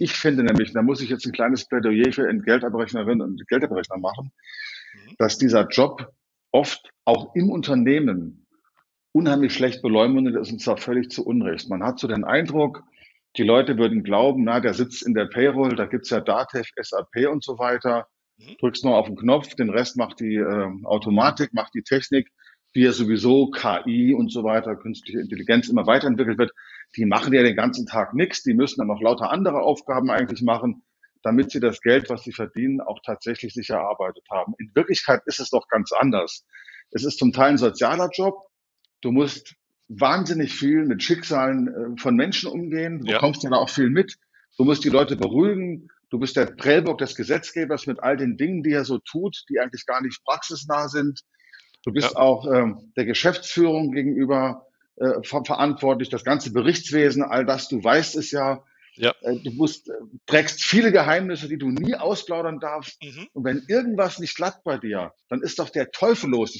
Ich finde nämlich, da muss ich jetzt ein kleines Plädoyer für Entgeltabrechnerinnen und Geldabrechner machen, mhm. dass dieser Job oft auch im Unternehmen unheimlich schlecht beleumundet ist und zwar völlig zu Unrecht. Man hat so den Eindruck, die Leute würden glauben, na, der sitzt in der Payroll, da gibt's ja Datev, SAP und so weiter. Mhm. Drückst nur auf den Knopf, den Rest macht die äh, Automatik, macht die Technik, wie ja sowieso KI und so weiter, künstliche Intelligenz immer weiterentwickelt wird. Die machen ja den ganzen Tag nichts, die müssen dann noch lauter andere Aufgaben eigentlich machen, damit sie das Geld, was sie verdienen, auch tatsächlich sich erarbeitet haben. In Wirklichkeit ist es doch ganz anders. Es ist zum Teil ein sozialer Job. Du musst wahnsinnig viel mit Schicksalen äh, von Menschen umgehen. Du ja. bekommst ja da auch viel mit. Du musst die Leute beruhigen. Du bist der Prellbock des Gesetzgebers mit all den Dingen, die er so tut, die eigentlich gar nicht praxisnah sind. Du bist ja. auch ähm, der Geschäftsführung gegenüber äh, ver verantwortlich, das ganze Berichtswesen, all das, du weißt es ja. Ja. Äh, du musst, äh, trägst viele Geheimnisse, die du nie ausplaudern darfst. Mhm. Und wenn irgendwas nicht glatt bei dir, dann ist doch der Teufel los.